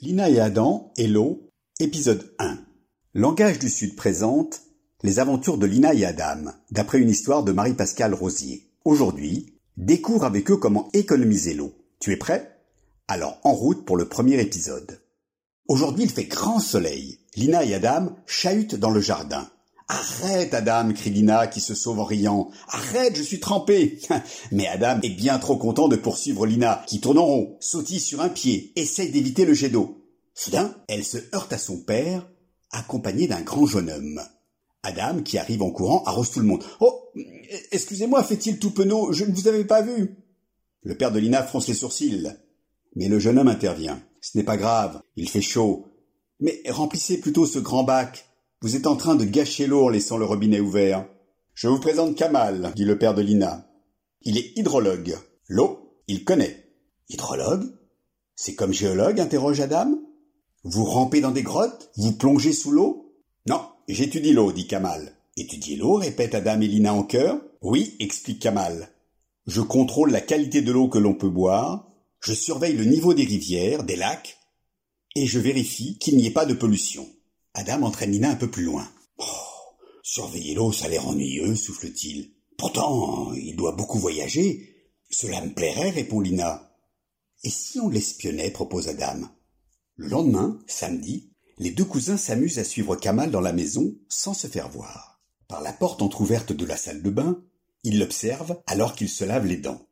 Lina et Adam, Hello, épisode 1. Langage du Sud présente Les aventures de Lina et Adam, d'après une histoire de Marie-Pascale Rosier. Aujourd'hui, découvre avec eux comment économiser l'eau. Tu es prêt? Alors en route pour le premier épisode. Aujourd'hui il fait grand soleil. Lina et Adam chahutent dans le jardin. Arrête, Adam, crie Lina, qui se sauve en riant. Arrête, je suis trempé. Mais Adam est bien trop content de poursuivre Lina, qui tourne en rond, sautille sur un pied, essaye d'éviter le jet d'eau. Soudain, elle se heurte à son père, accompagné d'un grand jeune homme. Adam, qui arrive en courant, arrose tout le monde. Oh, excusez-moi, fait-il tout penaud, je ne vous avais pas vu. Le père de Lina fronce les sourcils. Mais le jeune homme intervient. Ce n'est pas grave, il fait chaud. Mais remplissez plutôt ce grand bac. Vous êtes en train de gâcher l'eau en laissant le robinet ouvert. Je vous présente Kamal, dit le père de Lina. Il est hydrologue. L'eau, il connaît. Hydrologue? C'est comme géologue, interroge Adam. Vous rampez dans des grottes? Vous plongez sous l'eau? Non, j'étudie l'eau, dit Kamal. Étudier l'eau, répète Adam et Lina en chœur. Oui, explique Kamal. Je contrôle la qualité de l'eau que l'on peut boire, je surveille le niveau des rivières, des lacs, et je vérifie qu'il n'y ait pas de pollution. Adam entraîne Lina un peu plus loin. Oh, surveiller l'eau, ça a l'air ennuyeux, souffle-t-il. Pourtant, il doit beaucoup voyager. Cela me plairait, répond Lina. Et si on l'espionnait, propose Adam. Le lendemain, samedi, les deux cousins s'amusent à suivre Kamal dans la maison sans se faire voir. Par la porte entr'ouverte de la salle de bain, ils l'observent alors qu'il se lave les dents.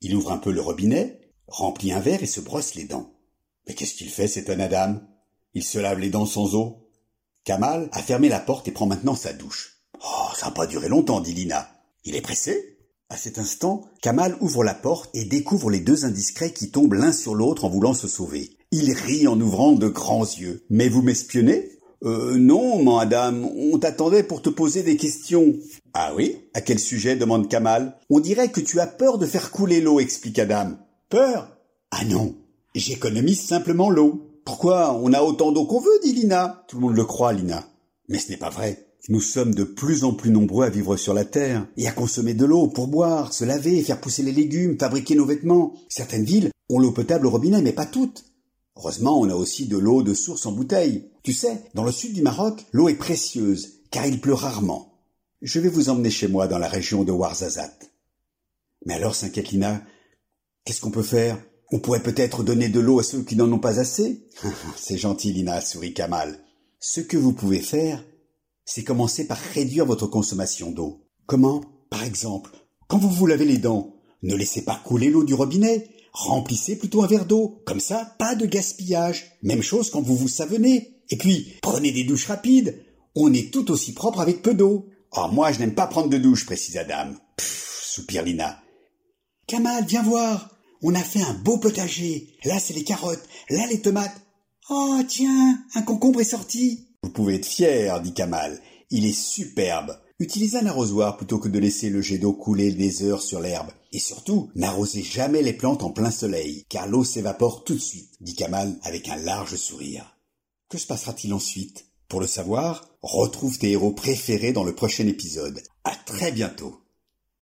Il ouvre un peu le robinet, remplit un verre et se brosse les dents. Mais qu'est-ce qu'il fait, cet Adam? Il se lave les dents sans eau? Kamal a fermé la porte et prend maintenant sa douche. Oh, ça n'a pas duré longtemps, dit Lina. Il est pressé? À cet instant, Kamal ouvre la porte et découvre les deux indiscrets qui tombent l'un sur l'autre en voulant se sauver. Il rit en ouvrant de grands yeux. Mais vous m'espionnez? Euh, non, madame, on t'attendait pour te poser des questions. Ah oui? À quel sujet? demande Kamal. On dirait que tu as peur de faire couler l'eau, explique Adam. Peur? Ah non, j'économise simplement l'eau. Pourquoi on a autant d'eau qu'on veut, dit Lina. Tout le monde le croit, Lina. Mais ce n'est pas vrai. Nous sommes de plus en plus nombreux à vivre sur la Terre et à consommer de l'eau pour boire, se laver, faire pousser les légumes, fabriquer nos vêtements. Certaines villes ont l'eau potable au robinet, mais pas toutes. Heureusement, on a aussi de l'eau de source en bouteille. Tu sais, dans le sud du Maroc, l'eau est précieuse, car il pleut rarement. Je vais vous emmener chez moi dans la région de Ouarzazate. Mais alors, s'inquiète Lina, qu'est-ce qu'on peut faire? On pourrait peut-être donner de l'eau à ceux qui n'en ont pas assez C'est gentil, Lina, sourit Kamal. Ce que vous pouvez faire, c'est commencer par réduire votre consommation d'eau. Comment? Par exemple, quand vous vous lavez les dents, ne laissez pas couler l'eau du robinet, remplissez plutôt un verre d'eau. Comme ça, pas de gaspillage. Même chose quand vous vous savonnez. Et puis, prenez des douches rapides. On est tout aussi propre avec peu d'eau. Oh, moi, je n'aime pas prendre de douche, précise Adam. Pfff, soupire Lina. Kamal, viens voir. On a fait un beau potager. Là, c'est les carottes. Là, les tomates. Oh, tiens, un concombre est sorti. Vous pouvez être fier, dit Kamal. Il est superbe. Utilisez un arrosoir plutôt que de laisser le jet d'eau couler des heures sur l'herbe. Et surtout, n'arrosez jamais les plantes en plein soleil, car l'eau s'évapore tout de suite, dit Kamal avec un large sourire. Que se passera-t-il ensuite? Pour le savoir, retrouve tes héros préférés dans le prochain épisode. À très bientôt.